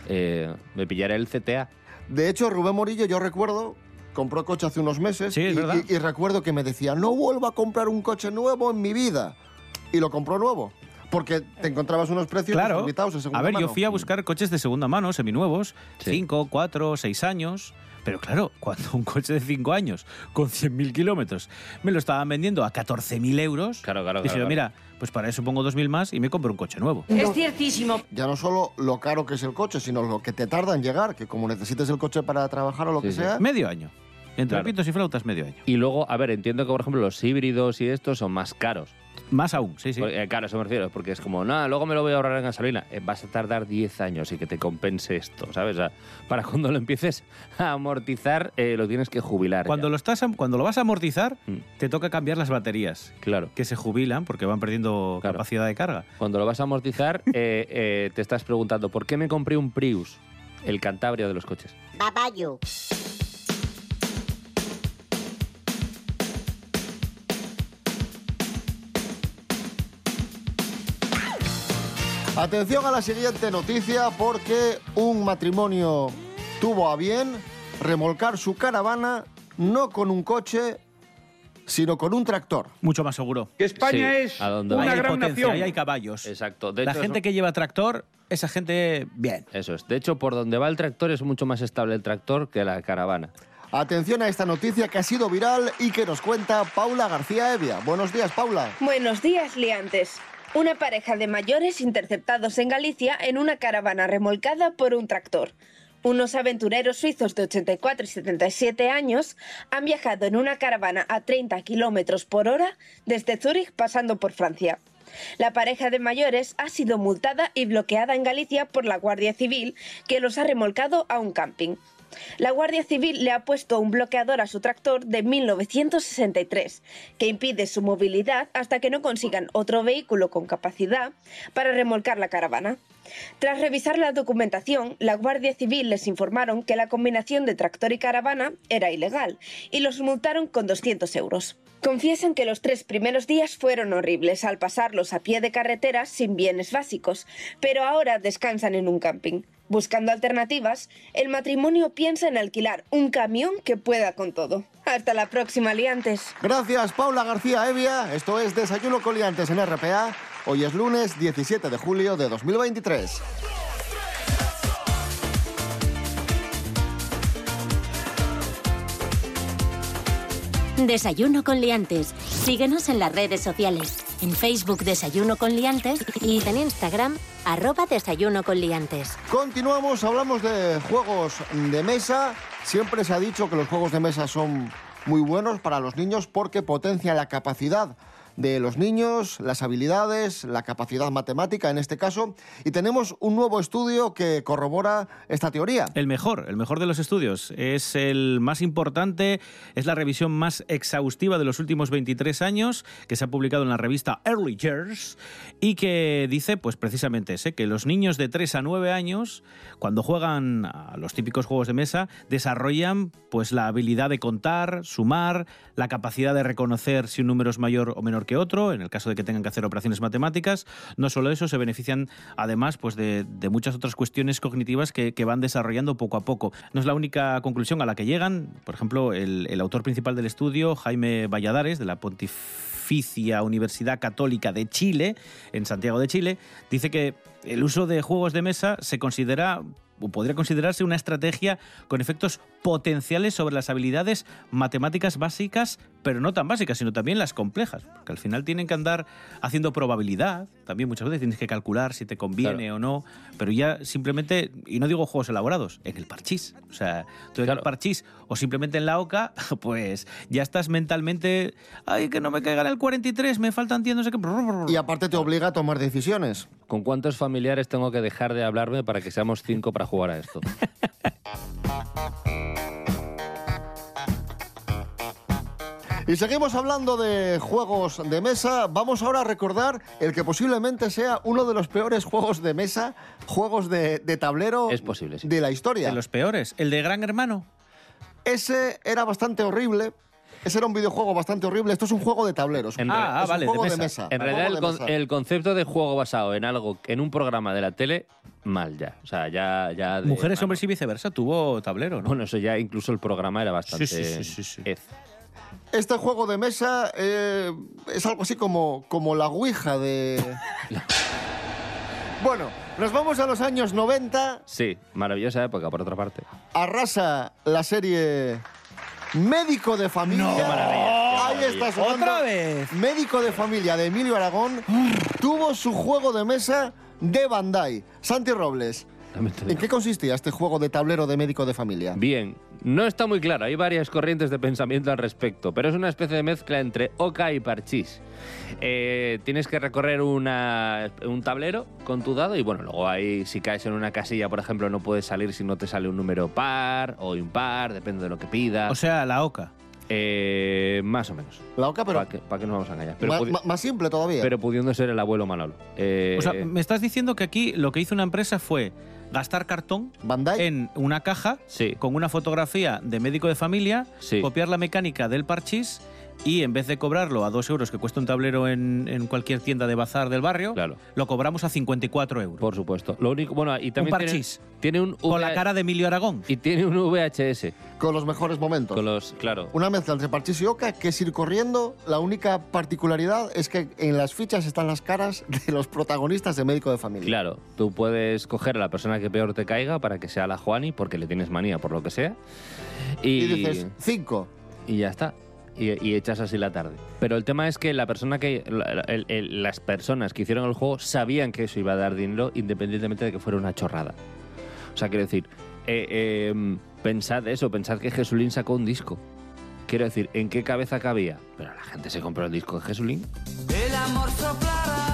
Eh, me pillaré el CTA. De hecho, Rubén Morillo, yo recuerdo, compró coche hace unos meses y, verdad. y- y recuerdo que me decía, no vuelvo a comprar un coche nuevo en mi vida. Y lo compró nuevo. Porque te encontrabas unos precios Claro. segunda A ver, mano. yo fui a buscar coches de segunda mano, seminuevos, 5, 4, 6 años. Pero claro, cuando un coche de 5 años con 100.000 kilómetros me lo estaban vendiendo a 14.000 euros, Claro, claro, dije, claro, mira, pues para eso pongo 2.000 más y me compro un coche nuevo. Es ciertísimo. Ya no solo lo caro que es el coche, sino lo que te tarda en llegar, que como necesites el coche para trabajar o lo que sí. sea... Medio año. Entre Claro. pitos y flautas, medio año. Y luego, a ver, entiendo que, por ejemplo, los híbridos y estos son más caros. Más aún, sí, sí. Porque, eh, claro, eso me refiero, porque es como, nada, luego me lo voy a ahorrar en gasolina. Eh, vas a tardar 10 años y que te compense esto, ¿sabes? O sea, para (laughs) cuando lo empieces a amortizar, eh, lo tienes que jubilar. Cuando lo, estás, cuando lo vas a amortizar, Mm. te toca cambiar las baterías. Claro. Que se jubilan porque van perdiendo capacidad de carga. Cuando lo vas a amortizar, (laughs) eh, eh, te estás preguntando, ¿por qué me compré un Prius? El Cantabria de los coches. Babayo. Atención a la siguiente noticia porque un matrimonio tuvo a bien remolcar su caravana no con un coche, sino con un tractor. Mucho más seguro. Que España Sí, es una gran potencia, nación. ahí hay caballos. Exacto. De La hecho, gente eso- que lleva tractor, esa gente, bien. Eso es. De hecho, por donde va el tractor es mucho más estable el tractor que la caravana. Atención a esta noticia que ha sido viral y que nos cuenta Paula García Evia. Buenos días, Paula. Buenos días, liantes. Una pareja de mayores interceptados en Galicia en una caravana remolcada por un tractor. Unos aventureros suizos de 84 y 77 años han viajado en una caravana a 30 kilómetros por hora desde Zúrich pasando por Francia. La pareja de mayores ha sido multada y bloqueada en Galicia por la Guardia Civil, que los ha remolcado a un camping. La Guardia Civil le ha puesto un bloqueador a su tractor de 1963, que impide su movilidad hasta que no consigan otro vehículo con capacidad para remolcar la caravana. Tras revisar la documentación, la Guardia Civil les informaron que la combinación de tractor y caravana era ilegal y los multaron con 200 euros. Confiesan que los tres primeros días fueron horribles al pasarlos a pie de carretera sin bienes básicos, pero ahora descansan en un camping. Buscando alternativas, el matrimonio piensa en alquilar un camión que pueda con todo. Hasta la próxima, liantes. Gracias, Paula García Evia. Esto es Desayuno Coliantes en RPA. Hoy es lunes 17 de julio de 2023. Desayuno con liantes. Síguenos en las redes sociales. En Facebook Desayuno con liantes y en Instagram arroba Desayuno con liantes. Continuamos, hablamos de juegos de mesa. Siempre se ha dicho que los juegos de mesa son muy buenos para los niños porque potencian la capacidad de los niños, las habilidades, la capacidad matemática en este caso. Y tenemos un nuevo estudio que corrobora esta teoría. El mejor, el mejor de los estudios. Es el más importante, es la revisión más exhaustiva de los últimos 23 años, que se ha publicado en la revista Early Years, y que dice, pues precisamente ese, que los niños de 3 a 9 años, cuando juegan a los típicos juegos de mesa, desarrollan pues la habilidad de contar, sumar, la capacidad de reconocer si un número es mayor o menor que otro, en el caso de que tengan que hacer operaciones matemáticas. No solo eso, se benefician además pues, de, muchas otras cuestiones cognitivas que, que van desarrollando poco a poco. No es la única conclusión a la que llegan. Por ejemplo, el, el autor principal del estudio, Jaime Valladares, de la Pontificia Universidad Católica de Chile, en Santiago de Chile, dice que el uso de juegos de mesa se considera o podría considerarse una estrategia con efectos potenciales sobre las habilidades matemáticas básicas, pero no tan básicas, sino también las complejas, porque al final tienen que andar haciendo probabilidad, también muchas veces tienes que calcular si te conviene o no, pero ya simplemente, y no digo juegos elaborados, en el parchís, o sea, tú en el parchís o simplemente en la OCA, (laughs) pues ya estás mentalmente, ay, que no me caiga en el 43, me faltan 100, no sé qué. Y aparte te obliga a tomar decisiones. ¿Con cuántos familiares tengo que dejar de hablarme para que seamos cinco para jugar a esto? (laughs) Y seguimos hablando de juegos de mesa. Vamos ahora a recordar el que posiblemente sea uno de los peores juegos de mesa, juegos de, de tablero Es posible, sí. de la historia. De los peores. ¿El de Gran Hermano? Ese era bastante horrible. Ese era un videojuego bastante horrible. Esto es un juego de tableros. En Es re- Ah, un juego de mesa. En realidad, el, de con- mesa. el concepto de juego basado en algo, en un programa de la tele, mal ya. O sea, ya. ya de- Mujeres, hombres y viceversa, tuvo tablero, ¿no? Bueno, eso ya incluso el programa era bastante. Sí, sí, sí, sí, sí. ez. Este juego de mesa eh, es algo así como, como la Ouija de... (laughs) bueno, nos vamos a los años 90. Sí, maravillosa época, por otra parte. Arrasa la serie Médico de Familia. Qué maravilla, Ahí está sonando. ¡Otra vez! Médico de Familia de Emilio Aragón tuvo su juego de mesa de Bandai. Santi Robles, ¿en qué consistía este juego de tablero de Médico de Familia? Bien, no está muy claro, hay varias corrientes de pensamiento al respecto, pero es una especie de mezcla entre Oca y Parchís. Eh, tienes que recorrer una- un tablero con tu dado y bueno, luego ahí si caes en una casilla, por ejemplo, no puedes salir si no te sale un número par o impar, depende de lo que pidas. O sea, la OCA. Eh, más o menos. La Oca, pero ¿Para qué, pa' nos vamos a engañar? Pero, más simple todavía. pero pudiendo ser el abuelo Manolo. Eh, O sea, me estás diciendo que aquí lo que hizo una empresa fue gastar cartón Bandai. en una caja sí, con una fotografía de médico de familia, Sí. copiar la mecánica del parchís y en vez de cobrarlo a dos euros que cuesta un tablero en, en cualquier tienda de bazar del barrio, claro, lo cobramos a 54 euros. por supuesto. Lo único, bueno, y también tiene, parchís. tiene un Con la cara de Emilio Aragón. y tiene un VHS Con los mejores momentos. con los, claro. Una mezcla entre Parchís y Oca que es ir corriendo. La única particularidad es que en las fichas están las caras (laughs) de los protagonistas de Médico de Familia. Claro, tú puedes coger a la persona que peor te caiga para que sea la Juani, porque le tienes manía por lo que sea. Y, Y dices, cinco. y ya está. Y, y echas así la tarde. Pero el tema es que la persona que. la- el- el- las personas que hicieron el juego sabían que eso iba a dar dinero independientemente de que fuera una chorrada. O sea, quiero decir, eh, eh, pensad eso, pensad que Jesulín sacó un disco. Quiero decir, ¿en qué cabeza cabía? Pero la gente se compró el disco de Jesulín. El amor soplará,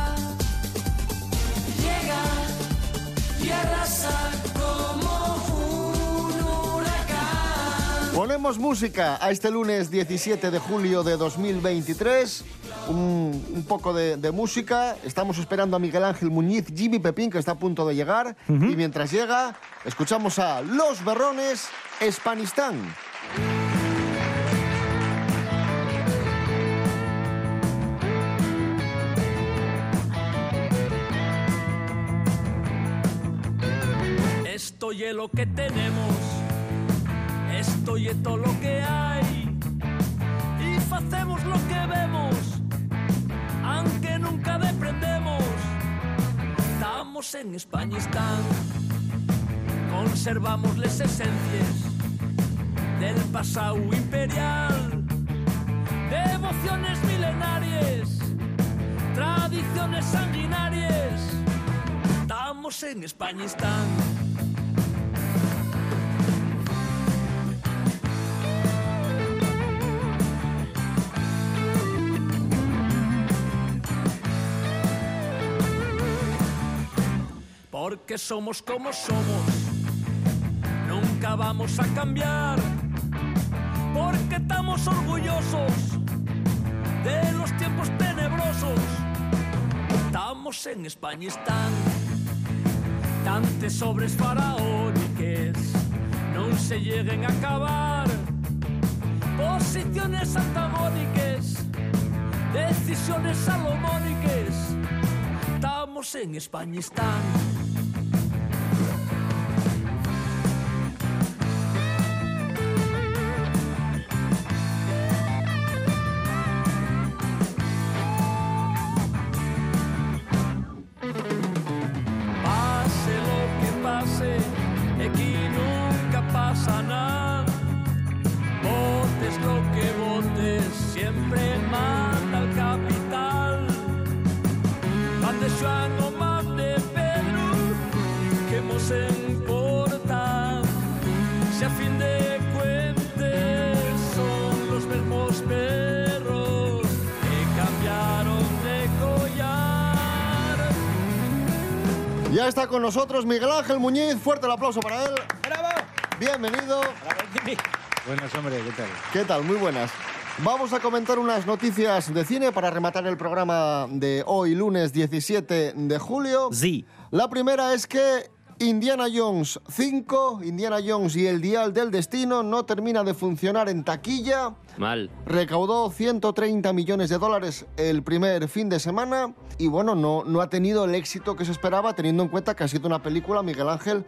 Ponemos música a este lunes 17 de julio de 2023. Un, un poco de, de música. Estamos esperando a Miguel Ángel Muñiz, Jimmy Pepín, que está a punto de llegar. Y mientras llega, escuchamos a Los Berrones, Hispanistán. Esto y es lo que tenemos, esto y es todo lo que hay. Y hacemos lo que vemos, aunque nunca deprendemos. Estamos en España, están. Conservamos las esencias del pasado imperial, devociones milenarias, tradiciones sanguinarias. Estamos en España, están. Porque somos como somos, nunca vamos a cambiar. Porque estamos orgullosos de los tiempos tenebrosos. Estamos en España, están tantes sobres faraóniques, no se lleguen a acabar. Posiciones antagónicas, decisiones salomónicas. Estamos en España, están. Está con nosotros Miguel Ángel Muñiz. Fuerte el aplauso para él. Bienvenido. Buenas, hombre, ¿qué tal? ¿Qué tal? Muy buenas. Vamos a comentar unas noticias de cine para rematar el programa de hoy, lunes 17 de julio. Sí. La primera es que Indiana Jones 5, Indiana Jones y el Dial del Destino no termina de funcionar en taquilla. Mal. Recaudó 130 millones de dólares el primer fin de semana y bueno, no, no ha tenido el éxito que se esperaba teniendo en cuenta que ha sido una película, Miguel Ángel,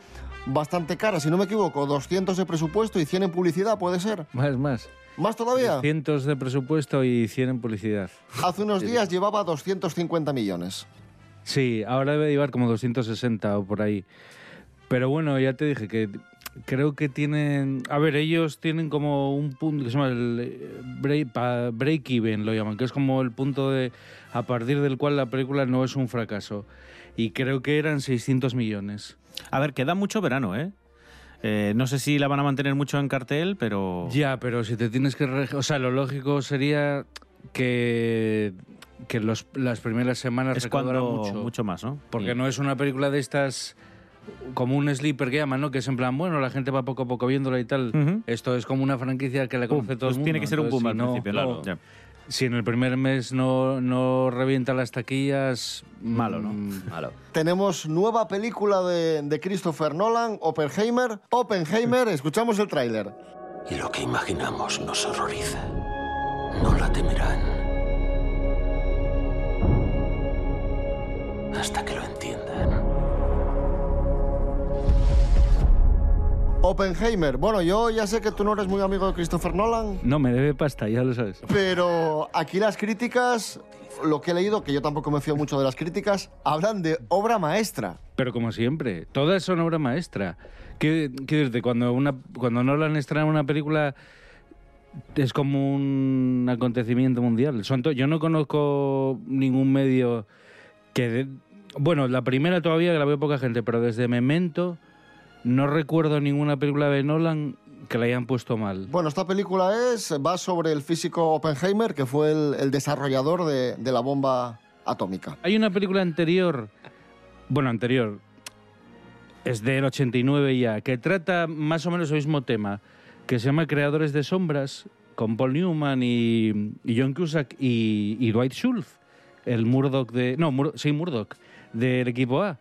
bastante cara, si no me equivoco, 200 de presupuesto y 100 en publicidad, ¿puede ser? Más, más. ¿Más todavía? Cientos de presupuesto y 100 en publicidad. Hace unos días llevaba 250 millones. Sí, ahora debe llevar como 260 o por ahí. Pero bueno, ya te dije que creo que tienen... A ver, ellos tienen como un punto que se llama el eh, break, break-even, lo llaman, que es como el punto de a partir del cual la película no es un fracaso. Y creo que eran 600 millones. A ver, queda mucho verano, ¿eh? Eh, no sé si la van a mantener mucho en cartel, pero... Ya, pero si te tienes que... O sea, lo lógico sería que, que los, las primeras semanas Es cuando mucho. mucho más, ¿no? Porque no es una película de estas como un sleeper que llaman, ¿no? Que es en plan, bueno, la gente va poco a poco viéndola y tal. Esto es como una franquicia que la conoce todo el pues mundo. tiene que ser un boom si al no- principio, claro. Ya. Si en el primer mes no, no revienta las taquillas... Malo, ¿no? Malo. Tenemos nueva película de, de Christopher Nolan, Oppenheimer. Oppenheimer, escuchamos el tráiler. Y lo que imaginamos nos horroriza. No la temerán. Hasta que lo entiendan. Oppenheimer. Bueno, yo ya sé que tú no eres muy amigo de Christopher Nolan, No, me debe pasta, ya lo sabes. pero aquí las críticas, lo que he leído, que yo tampoco me fío mucho de las críticas, hablan de obra maestra. Pero como siempre, todas son obra maestra. ¿Qué, qué decirte? Cuando, una, cuando Nolan estrena una película es como un acontecimiento mundial. Son yo no conozco ningún medio que... de- bueno, la primera todavía que la veo poca gente, pero desde Memento no recuerdo ninguna película de Nolan que la hayan puesto mal. Bueno, esta película es, va sobre el físico Oppenheimer, que fue el, el desarrollador de, de la bomba atómica. Hay una película anterior, bueno, anterior, es del 89 ya, que trata más o menos el mismo tema, que se llama Creadores de Sombras, con Paul Newman y, y John Cusack y, y Dwight Schultz, el Murdoch de... No, Mur- sí, Murdoch, del equipo A,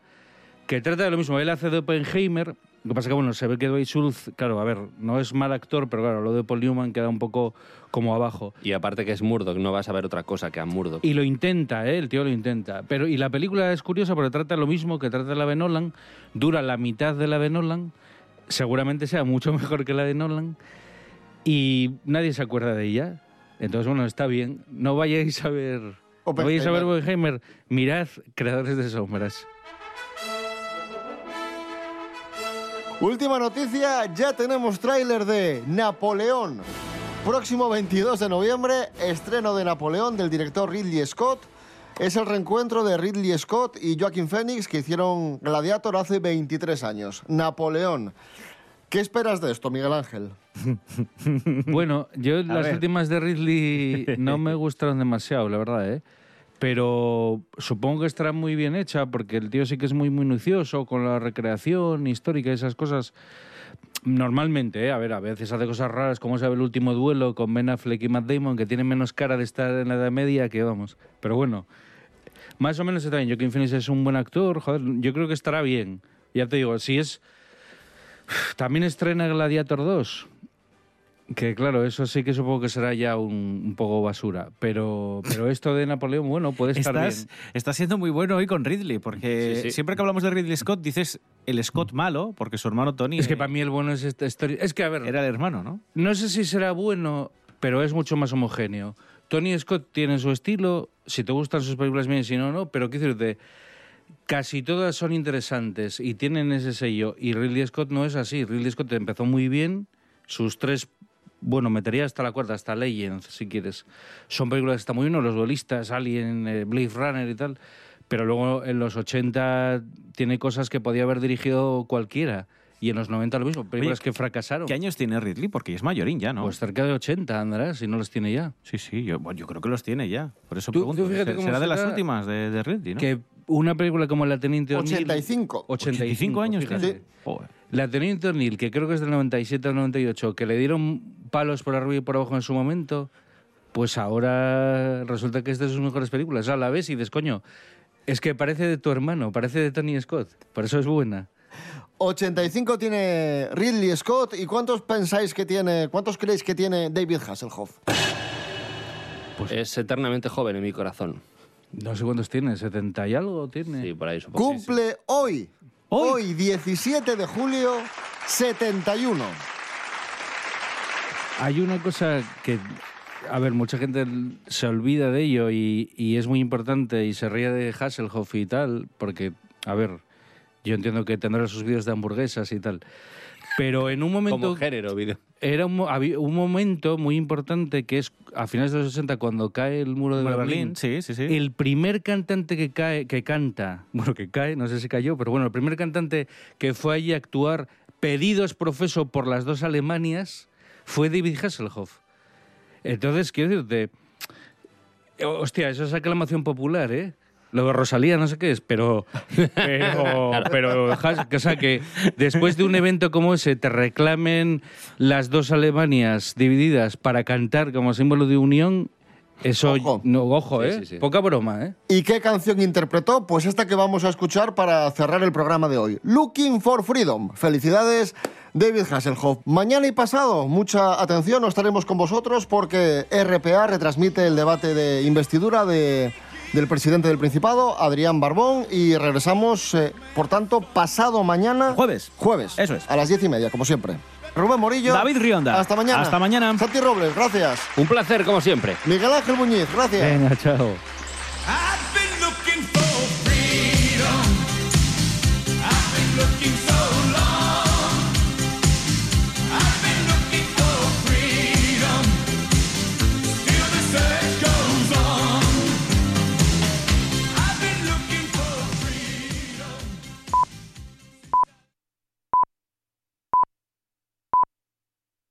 que trata de lo mismo. Él hace de Oppenheimer, lo que pasa que, bueno, se ve que Dwight Schultz, claro, a ver, no es mal actor, pero claro, lo de Paul Newman queda un poco como abajo. Y aparte que es Murdoch, no vas a ver otra cosa que a Murdoch. Y lo intenta, ¿eh? el tío lo intenta. Pero, y la película es curiosa porque trata lo mismo que trata la de Nolan, dura la mitad de la de Nolan, seguramente sea mucho (laughs) mejor que la de Nolan, y nadie se acuerda de ella. Entonces, bueno, está bien. No vayáis a ver. No vayáis a ver Oppenheimer. Mirad Creadores de Sombras. Última noticia, ya tenemos tráiler de Napoleón. Próximo 22 de noviembre, estreno de Napoleón del director Ridley Scott. Es el reencuentro de Ridley Scott y Joaquin Phoenix que hicieron Gladiator hace 23 años. Napoleón. ¿Qué esperas de esto, Miguel Ángel? (laughs) Bueno, yo las ver. últimas de Ridley no me (laughs) gustaron demasiado, la verdad, ¿eh? Pero supongo que estará muy bien hecha porque el tío sí que es muy minucioso con la recreación histórica y esas cosas. Normalmente, ¿eh? A ver, a veces hace cosas raras como sabe el último duelo con Ben Affleck y Matt Damon que tienen menos cara de estar en la Edad Media que vamos. Pero bueno, más o menos está bien. Joaquin Phoenix es un buen actor, joder, yo creo que estará bien. Ya te digo, si es... También estrena Gladiator 2. Que claro, eso sí que supongo que será ya un, un poco basura. Pero, pero esto de Napoleón, bueno, puede estar Estás, bien. estás siendo muy bueno hoy con Ridley, porque Sí, sí. siempre que hablamos de Ridley Scott dices el Scott malo, porque su hermano Tony Es que para mí el bueno es esta historia. Es que, a ver. era el hermano, ¿no? No sé si será bueno, pero es mucho más homogéneo. Tony Scott tiene su estilo, si te gustan sus películas bien, si no, no, pero quiero decirte, casi todas son interesantes y tienen ese sello. Y Ridley Scott no es así. Ridley Scott empezó muy bien, sus tres, bueno, metería hasta la cuarta, hasta Legends, si quieres. Son películas que están muy bien, Los Duelistas, Alien, eh, Blade Runner y tal. Pero luego en los 80 tiene cosas que podía haber dirigido cualquiera. Y en los 90 lo mismo, películas que fracasaron. ¿Qué años tiene Ridley? Porque es mayorín ya, ¿no? Pues cerca de 80 andará, si no los tiene ya. Sí, sí, yo, bueno, yo creo que los tiene ya. Por eso Tú- pregunto. tú ¿Será cómo de las será últimas de, de Ridley, no? Que una película como La Teniente O'Neill... 85. 85 años fíjate. tiene. Joder. La Teniente O'Neill, que creo que es del 97 al 98, que le dieron palos por arriba y por abajo en su momento, pues ahora resulta que es de sus mejores películas. O sea, la ves y dices, coño, es que parece de tu hermano, parece de Tony Scott. Por eso es buena. 85 tiene Ridley Scott. ¿Y cuántos pensáis que tiene, cuántos creéis que tiene David Hasselhoff? Es eternamente joven en mi corazón. No sé cuántos tiene, 70 y algo tiene. Sí, por ahí supongo. Cumple hoy, hoy, 17 de julio, 71. Hay una cosa que, a ver, mucha gente se olvida de ello y, y es muy importante y se ríe de Hasselhoff y tal, porque, a ver, yo entiendo que tendrá sus vídeos de hamburguesas y tal, pero en un momento... Como género, video. Era un, momento muy importante que es a finales de los 60 cuando cae el muro de Muro de Berlín. Berlín, sí, sí, sí. El primer cantante que cae, que canta, bueno, que cae, no sé si cayó, pero bueno, el primer cantante que fue allí a actuar pedidos profeso por las dos Alemanias fue David Hasselhoff. Entonces, quiero decirte, hostia, eso es aclamación popular, ¿eh? Lo de Rosalía no sé qué es, pero (laughs) pero pero Has- o sea que después de un evento como ese te reclamen las dos Alemanias divididas para cantar como símbolo de unión, eso no ojo, Sí, ¿eh? sí, sí. Poca broma, ¿eh? ¿Y qué canción interpretó? Pues esta que vamos a escuchar para cerrar el programa de hoy. Looking for Freedom. Felicidades, David Hasselhoff. Mañana y pasado, mucha atención, no estaremos con vosotros porque RPA retransmite el debate de investidura de- del presidente del Principado, Adrián Barbón, y regresamos, eh, por tanto, pasado mañana. Jueves. Jueves. Eso es. A las diez y media, como siempre. Rubén Morillo. David Rionda. Hasta mañana. Hasta mañana. Santi Robles, gracias. Un placer, como siempre. Miguel Ángel Muñiz, gracias. Venga, chao. I've been